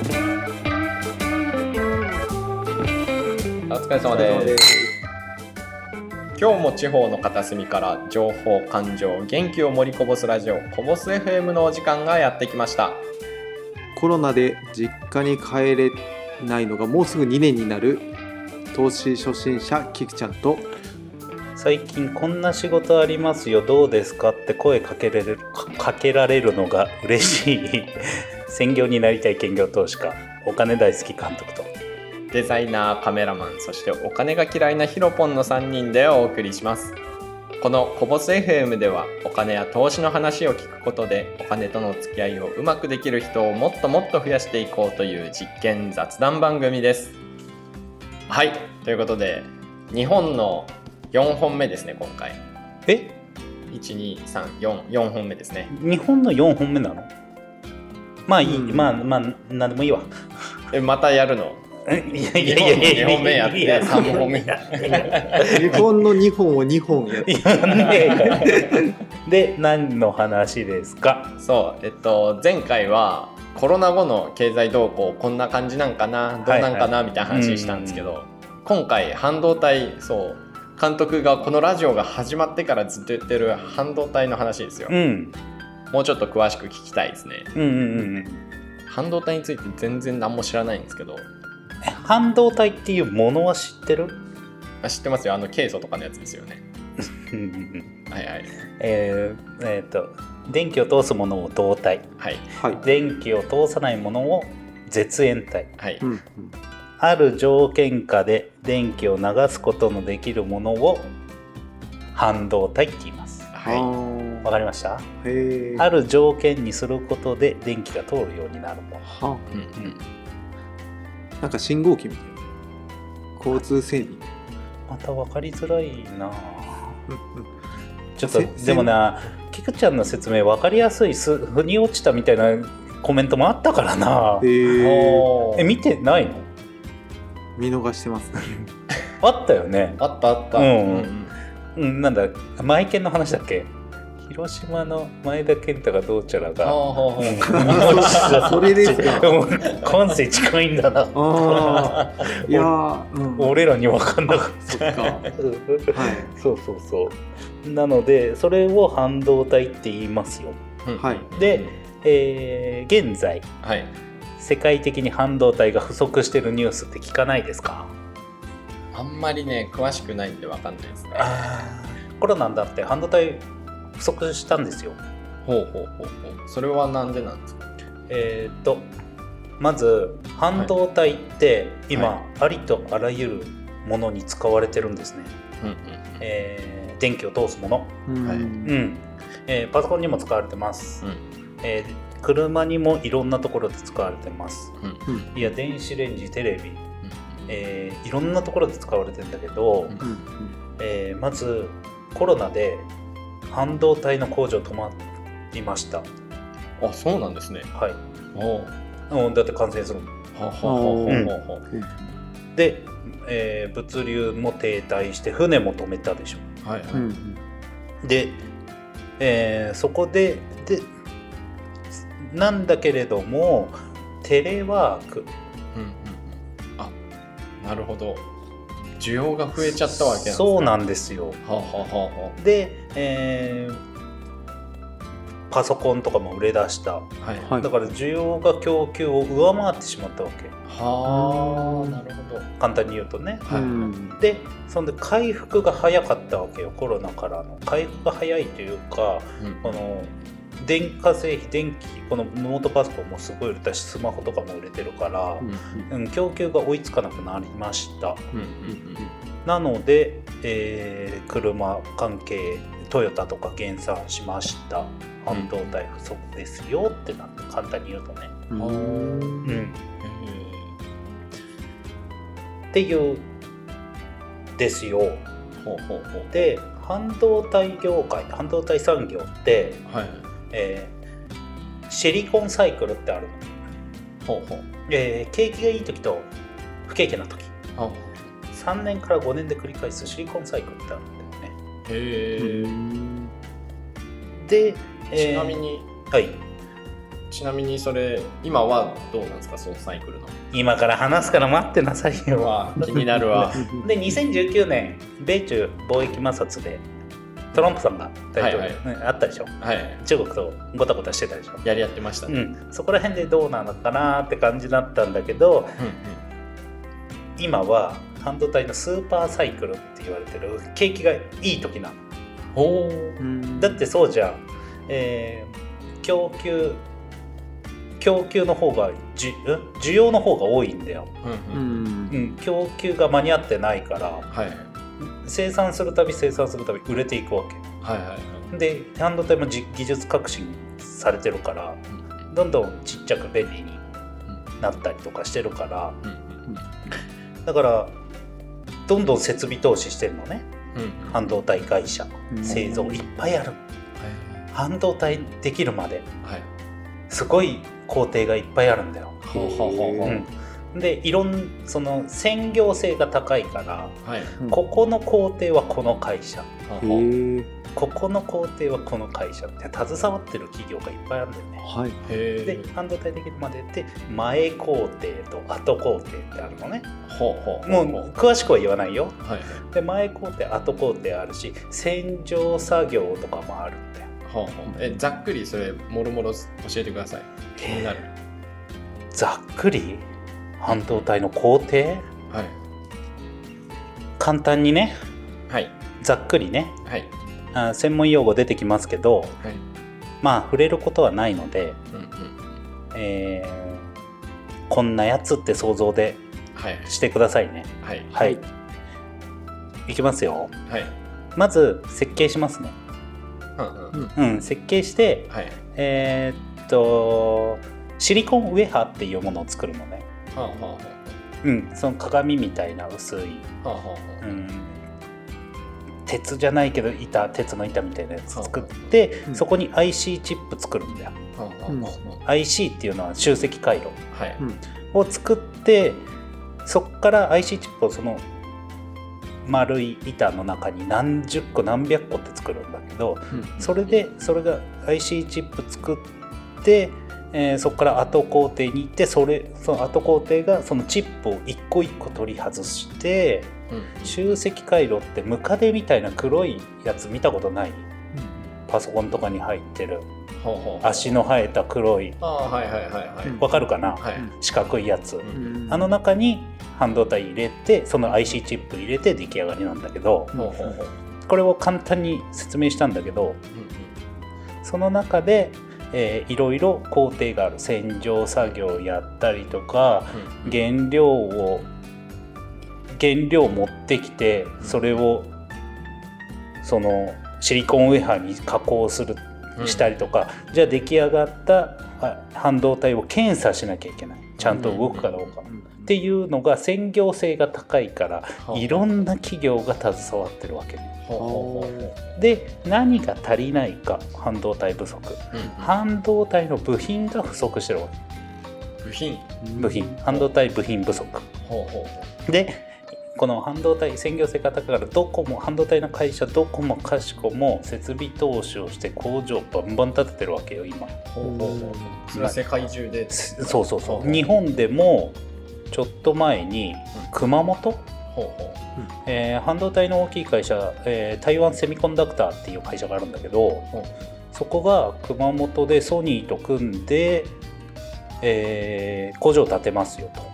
お疲れ様です。今日も地方の片隅から情報感情元気を盛りこぼすラジオこぼす FM のお時間がやってきました。コロナで実家に帰れないのがもうすぐ2年になる投資初心者キクちゃんと。最近こんな仕事ありますよどうですかって声かけられるかけられるのが嬉しい専業になりたい兼業投資家お金大好き監督と。デザイナーカメラマンそしてお金が嫌いなヒロポンの3人でお送りします。このコボス FM ではお金や投資の話を聞くことでお金との付き合いをうまくできる人をもっともっと増やしていこうという実験雑談番組です。はいということで日本の4本目ですね今回。え？12344本目ですね。日本の4本目なの？まあいい、うん。まあまあなんでもいいわ。えまたやるの？いやいやいやいや日本の二本目やっていや三本目いや日本の2本を2本やって。で何の話ですか？そうえっと前回はコロナ後の経済動向こんな感じなんかな？どうなんかな、みたいな話したんですけど、今回半導体そう監督がこのラジオが始まってからずっと言ってる半導体の話ですよ、うんもうちょっと詳しく聞きたいですね。うんうんうん半導体について全然何も知らないんですけど。え半導体っていうものは知ってる？あ知ってますよ。あのケイ素とかのやつですよね。うんうんうんはいはい。えーえーと電気を通すものを導体。はい。はい、電気を通さないものを絶縁体。はい、うんうん、ある条件下で電気を流すことのできるものを半導体って言います。あはーわかりました？ある条件にすることで電気が通るようになるものはい、うんうん、なんか信号機みたいな。交通整備また分かりづらいな。うんうん。ちょっとせでもな菊ちゃんの説明分かりやすいす腑に落ちたみたいなコメントもあったからな。へえ見てないの？見逃してますね。あったよね。あったあった、うん。うんなんだマイケンの話だっけ？広島の前田健太がどうちゃらがそれですか。もう感性近いんだな。いやー、うん、俺らに分かんなかっそっか。はたい。そうそうそう。なのでそれを半導体って言いますよ。うん。はい。で、えー現在はい。世界的に半導体が不足してるニュースって聞かないですか？あんまりね詳しくないんでわかんないですね。コロナになって半導体不足したんですよ。ほうほうほうほう。それはなんでなんですか？えーっとまず半導体って今、はありとあらゆるものに使われてるんですね、うんうんえー電気を通すもの、うん。はい。うん。えーパソコンにも使われてます、うん。えー車にもいろんなところで使われてます。うん。うん。いや電子レンジテレビ、うん。えーいろんなところで使われてるんだけど、うん。うん。えーまずコロナで半導体の工場止まりました。あそうなんですね。はい。おううんだって感染するもんほうほうほうほうほうほうで、えー物流も停滞して船も止めたでしょ。はい。はい、うん。で、えーそこででなんだけれどもテレワーク。うんうんうん。あなるほど需要が増えちゃったわけなんですね。そうなんですよ。はあ、はあはあはで、えーパソコンとかも売れ出した。あ、はい。はい。だから需要が供給を上回ってしまったわけ。はあなるほど。簡単に言うとね。はい。うん。でそんで回復が早かったわけよコロナからの。回復が早いというかうん。この電化製品電気このノートパソコンもすごい売れたしスマホとかも売れてるからう、んうん、供給が追いつかなくなりました。うんうんなので、えー車関係トヨタとか減産しました。半導体不足ですよってなって簡単に言うとね、うん。うん、うんっていうですよ。ほうほうほう。で半導体業界半導体産業って、はいえーシリコンサイクルってあるの、ほうほう。えー景気がいい時と不景気な時。あ3年から5年で繰り返すシリコンサイクルってあるんだよね。へえ、うんで、ちなみにはい。ちなみにそれ今はどうなんですか？そのサイクルの。今から話すから待ってなさいよ。わ気になるわ。で2019年米中貿易摩擦でトランプさんが大統領、はいねあったでしょ？はい。中国とごたごたしてたでしょ、やり合ってましたね、うん、そこら辺でどうなのかなって感じだったんだけど今は半導体のスーパーサイクルって言われてる景気がいい時なの。だってそうじゃん、えー供給供給の方がじん需要の方が多いんだよ、うんうんうん。うん、供給が間に合ってないから。はい生産するたび生産するたび売れていくわけ。はいはいで半導体もじ技術革新されてるからどんどんちっちゃく便利になったりとかしてるからだからどんどん設備投資してるのね。うんうん。半導体会社。うん。製造いっぱいある。半導体できるまで。はい。すごい工程がいっぱいあるんだよ、ほうほうほうほう。うん、でいろんその専業性が高いからはい。うん。ここの工程はこの会社。ここの工程はこの会社って携わってる企業がいっぱいあるんだよね。はい。へで半導体できるまでって前工程と後工程ってあるのね。ほうほうもう詳しくは言わないよ。はい。で前工程後工程あるし洗浄作業とかもあるんだよほうほう。えざっくりそれもろもろ教えてください。気になる。ざっくり？半導体の工程？はい。簡単にねはい。ざっくりねはい。あ専門用語出てきますけどはい。まあ触れることはないので、うんうん。えーこんなやつって想像ではい。してくださいね。はい。はい、い、きますよ。はい。まず設計しますね。うんうん。うん。設計してはい。えーっとシリコンウェハっていうものを作るのねはあはあはうんその鏡みたいな薄い、あはあはあ。うん、鉄じゃないけど板鉄の板みたいなやつ作っはてうん。そこに IC チップ作るんだよ。はあはあは IC っていうのは集積回路。あはい。うん。を作ってそこから IC チップをその丸い板の中に何十個何百個って作るんだけどそれでそれが IC チップ作って、えーそこから後工程に行ってそれその後工程がそのチップを一個一個取り外してうん。集積回路ってムカデみたいな黒いやつ見たことない？パソコンとかに入ってる。ほうほうほう。足の生えた黒い。ああはいはいはいはいうん。わかるかな？はい。四角いやつ。うん。あの中に半導体入れてその IC チップ入れて出来上がりなんだけどほうほうほう。これを簡単に説明したんだけどその中で、えーいろいろ工程がある洗浄作業やったりとかうん。原料を原料持ってきてそれをそのシリコンウェハーに加工するうん。したりとか、じゃあ出来上がったあ半導体を検査しなきゃいけない。ちゃんと動くかどうか。っていうのが専業性が高いからいろんな企業が携わってるわけ。ほうほうほう。ほうで何が足りないか半導体不足。うん半導体の部品が不足してるわけ。部品。部品。半導体部品不足。でこの半導体専業性が高いからどこも半導体の会社どこもかしこも設備投資をして工場バンバン建ててるわけよ今。ほうほうほう。世界中でそうそうそう。日本でもちょっと前に熊本、ほうほえー半導体の大きい会社、えー台湾セミコンダクターっていう会社があるんだけどそこが熊本でソニーと組んで、えー工場を建てますよと。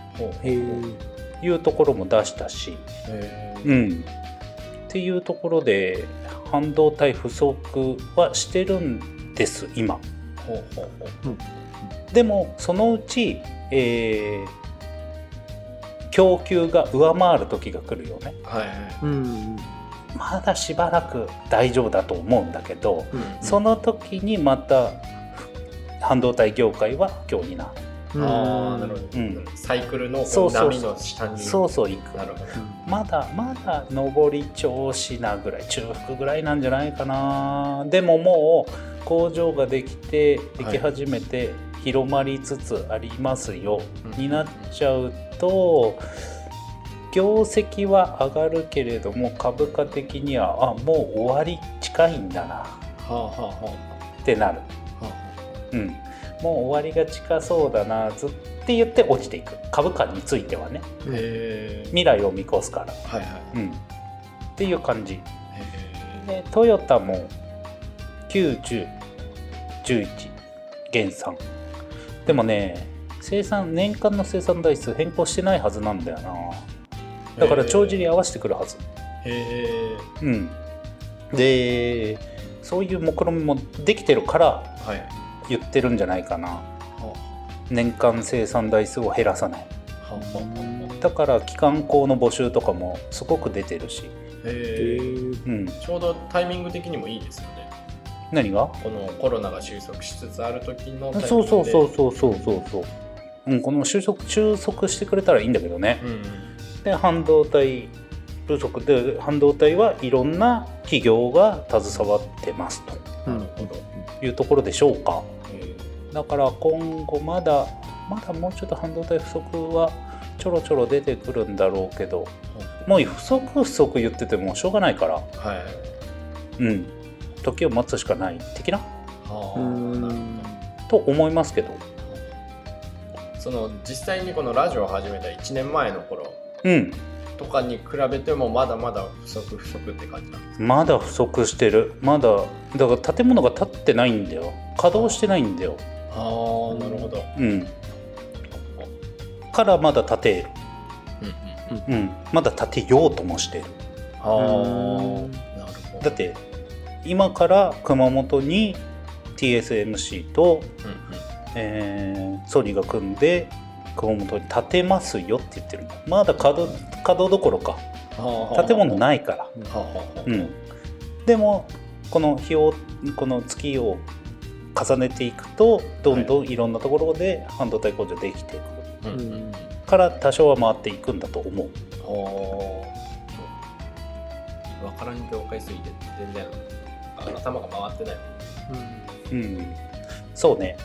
いうところも出したし、うん、っていうところで半導体不足はしてるんです今。でもそのうち、えー供給が上回る時が来るよね。はいはい。うんまだしばらく大丈夫だと思うんだけどうんその時にまた半導体業界は不況になる。ああなるほど、うん。サイクルのそうそうそう波の下に。そうそういく。なるほど。まだまだ上り調子なぐらい中腹ぐらいなんじゃないかな。でももう工場ができてでき始めて広まりつつありますよ、うん。になっちゃうと業績は上がるけれども株価的にはあもう終わり近いんだな。はあはってなる、あはうん、もう終わりが近そうだなずって言って落ちていく。株価についてはね。未来を見越すから、はいはい。うん、っていう感じ。へでトヨタも91011減産。でもね生産年間の生産台数変更してないはずなんだよな。だから帳尻合わせてくるはず。えへえうん。でそういう目論見もできてるからはい。言ってるんじゃないかな。は年間生産台数を減らさない。だから機関校の募集とかもすごく出てるし、へえうん、ちょうどタイミング的にもいいですよね。何が？このコロナが収束しつつある時のタイミングで。そうそうそうそうそうそうそう、うん、この収束収束してくれたらいいんだけどね。うんうん。で半導体不足で半導体はいろんな企業が携わってますと。なるほど。いうところでしょうか。へだから今後まだまだもうちょっと半導体不足はちょろちょろ出てくるんだろうけどえもう不足不足言っててもしょうがないから。はい。うん。時を待つしかない。的な？なると思いますけどその実際にこのラジオを始めた1年前の頃うん。とかに比べてもまだまだ不足不足って感じなんですか？まだ不足してる。まだだから建物が建ってないんだよ。稼働してないんだよ。ああなるほど。うん。からまだ建て。るうんうん。うん。まだ建てようともして。るああなるほど。だって今から熊本に TSMC と、うんうんえーソニーが組んで熊本に建てますよって言ってる。のまだ稼働稼働どころか。建物ないから。でもこの日をこの月を重ねていくとどんどんいろんなところで半導体工場できていく。うん。うんから多少は回っていくんだと思う。はあ。分からん業界すぎて全然頭が回ってない。うん。そうね、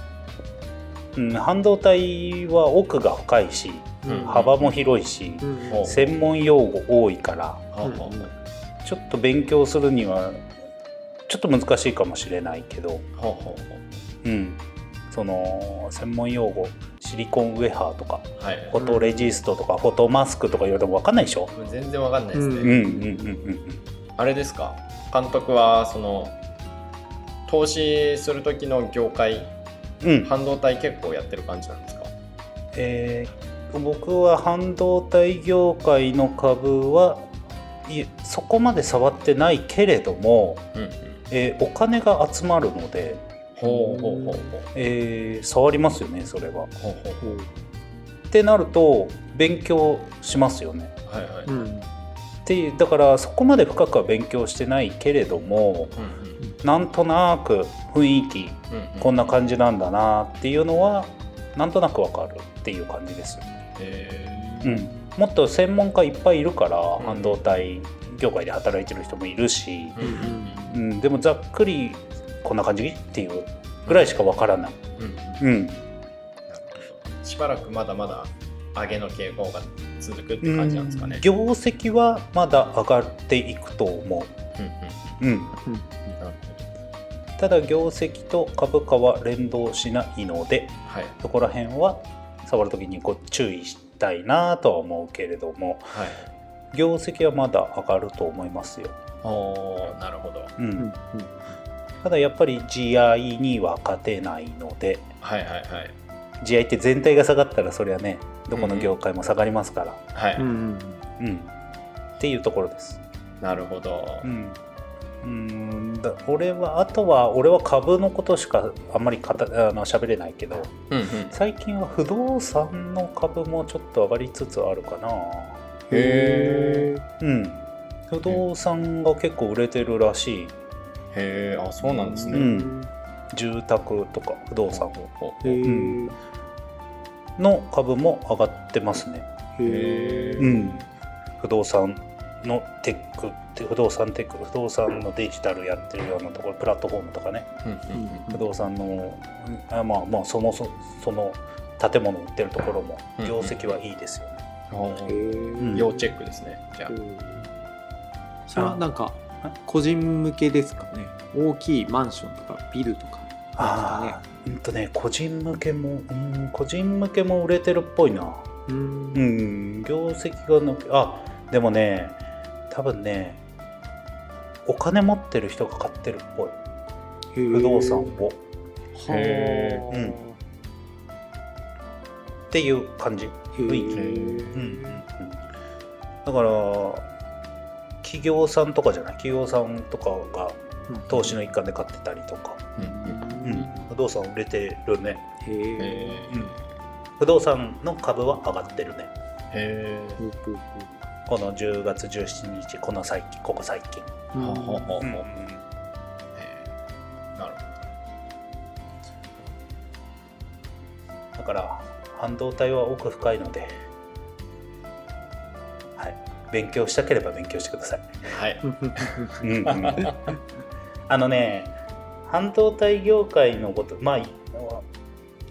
うん、半導体は奥が深いしうん。幅も広いしうん。専門用語多いからちょっと勉強するにはちょっと難しいかもしれないけど、うん、その専門用語シリコンウェハーとかあはい。フォトレジストとかフォトマスクとか言われても分かんないでしょ、全然わかんないですね、うん、うんうんうん。あれですか？監督はその投資する時の業界うん。うん半導体結構やってる感じなんですか？えー僕は半導体業界の株はいえそこまで触ってないけれども、うんうん。えーお金が集まるので、ほうほうほうほう。えー触りますよねそれは。ほうほうほう。ってなると勉強しますよね。はいはい、うん。うんっていうだからそこまで深くは勉強してないけれどもうんなんとなく雰囲気うんこんな感じなんだなっていうのはなんとなくわかるっていう感じです。うん、もっと専門家いっぱいいるから、ん。半導体業界で働いてる人もいるし、うんうんうん、でもざっくりこんな感じっていうぐらいしかわからない。うんうん。しばらくまだまだ上げの傾向が続くって感じなんですかね。業績はまだ上がっていくと思う。んうん。う。うん、なるただ業績と株価は連動しないのではいそこら辺は触る時にこう注意したいなとは思うけれどもはい。業績はまだ上がると思いますよ。おーなるほど。うんうんただやっぱり GI には勝てないのではいはいはい。GI って全体が下がったらそりゃねどこの業界も下がりますから、はい。うんうんうんっていうところです。なるほど。うんうんだ俺はあとは俺は株のことしかあんまりかたあの喋れないけどうんうん。最近は不動産の株もちょっと上がりつつあるかな。へうん。不動産が結構売れてるらしい。へえ、あ、そうなんですね。うん。住宅とか不動産ほうん。の株も上がってますね。へえうん。不動産のテックって不動産テック不動産のデジタルやってるようなところプラットフォームとかね。不動産のあまあまあそのそその建物売ってるところもうん業績はいいですよね、要チェックですね。じゃあ。それはなんか個人向けですかね。大きいマンションとかビルとか。ああうんとね個人向けもうん個人向けも売れてるっぽいな。うん。うん業績が伸びあでもね多分ねお金持ってる人が買ってるっぽい。不動産を。へはあうん。っていう感じ。雰囲気。へえうん。だから企業さんとかじゃない？企業さんとかが投資の一環で買ってたりとか、うん。うん、不動産売れてるね。へえへうん。不動産の株は上がってるね。えほうほうこの10月17日この最近ここ最近、ほうほうほうほううんなるほだから半導体は奥深いので、はい、勉強したければ勉強してください。どはい。うん。うんあのね半導体業界のことまあ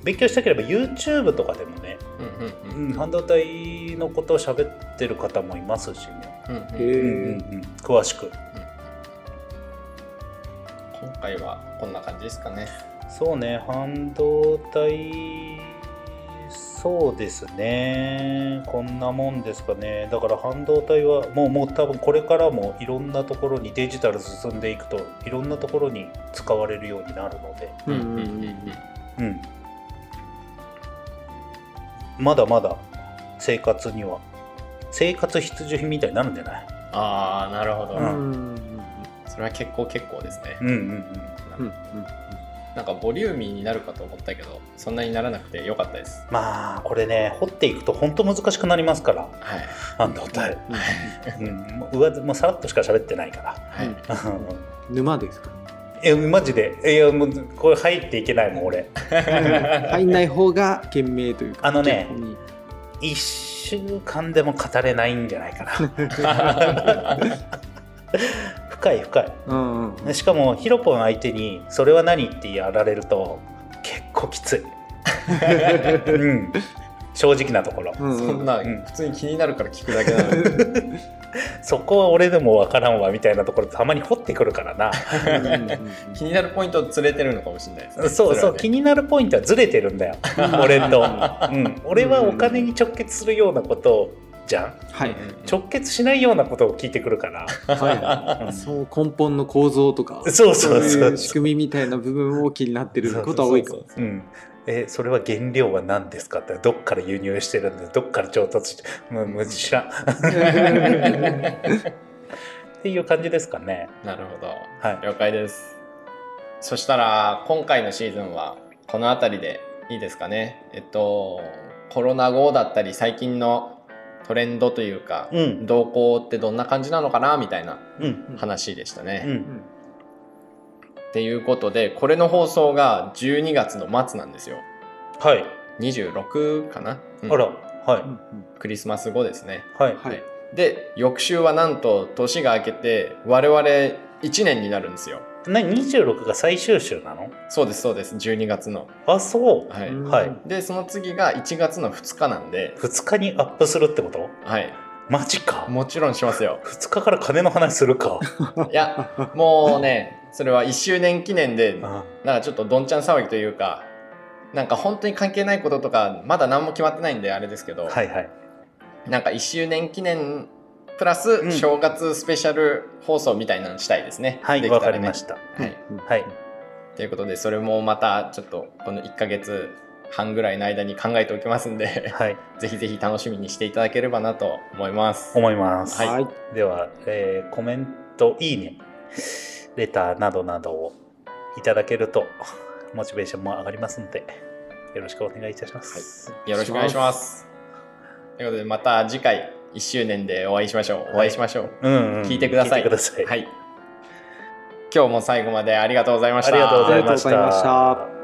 勉強したければ YouTube とかでもね、うんうん。うん、半導体のことを喋ってる方もいますしね、うんうん。へうんうんうん、詳しく。今回はこんな感じですかね。そうね半導体そうですね。こんなもんですかね。だから半導体はもうもう多分これからもいろんなところにデジタル進んでいくといろんなところに使われるようになるので、うんうんうん。うん、まだまだ生活には。生活必需品みたいになるんじゃない？ああなるほど、ううん。んそれは結構結構ですね、うんうんうん。うんなんかボリューミーになるかと思ったけどそんなにならなくてよかったです。まあこれね掘っていくと本当難しくなりますから。はい。半導体、うん。うん、もう上もうさらっとしか喋ってないから。はい、うん。沼ですか？えマジで？いやもうこれ入っていけないもん俺。入んない方が賢明というかあのね1週間でも語れないんじゃないかな。深い深い。うんうんしかもヒロポン相手に「それは何?」ってやられると結構きつい、うん、正直なところ、うん。そんなうん。普通に気になるから聞くだけなのに そこは俺でも分からんわみたいなところたまに掘ってくるからな。気になるポイントを連れてるのかもしれないですね。そうそう、気になるポイントはずれてるんだよ。俺と、うん、俺はお金に直結するようなことじゃん。はい。直結しないようなことを聞いてくるから、はい。そう根本の構造とか。そうそうそうい仕組みみたいな部分を気になってることは多いかも。うん、えそれは原料は何ですかってどっから輸入してるんでどっから調達してもうもう知らんっていう感じですかね。なるほど。はい。了解です。そしたら今回のシーズンはこの辺りでいいですかね。えっとコロナ後だったり最近のトレンドというか、うん。動向ってどんな感じなのかなみたいなうん。話でしたね。うんっていうことでこれの放送が12月の末なんですよ。はい。26かな、うん。あらはい。うんクリスマス後ですね。はい。はい。で翌週はなんと年が明けて我々1年になるんですよ。な26が最終週なの？そうですそうです。12月の。あそう、はい。うん。はい。でその次が1月の2日なんで、2日にアップするってこと？はい、マジか。もちろんしますよ。2日から金の話するか。いやもうねそれは1周年記念であ。なんかちょっとどんちゃん騒ぎというかなんか本当に関係ないこととかまだ何も決まってないんであれですけど、はいはい。なんか1周年記念プラスうん。正月スペシャル放送みたいなのしたいですね。はいわ、かりました。はい、はい。ということでそれもまたちょっとこの1ヶ月半ぐらいの間に考えておきますんではい。ぜひぜひ楽しみにしていただければなと思います。思います、はい。はい。では、えーコメントいいねレターなどなどをいただけるとモチベーションも上がりますのでよろしくお願いいたします、よろしくお願いします。ということでまた次回1周年でお会いしましょう。お会いしましょう。うんうん聞いてください。聞いてください、はい。今日も最後までありがとうございました。ありがとうございました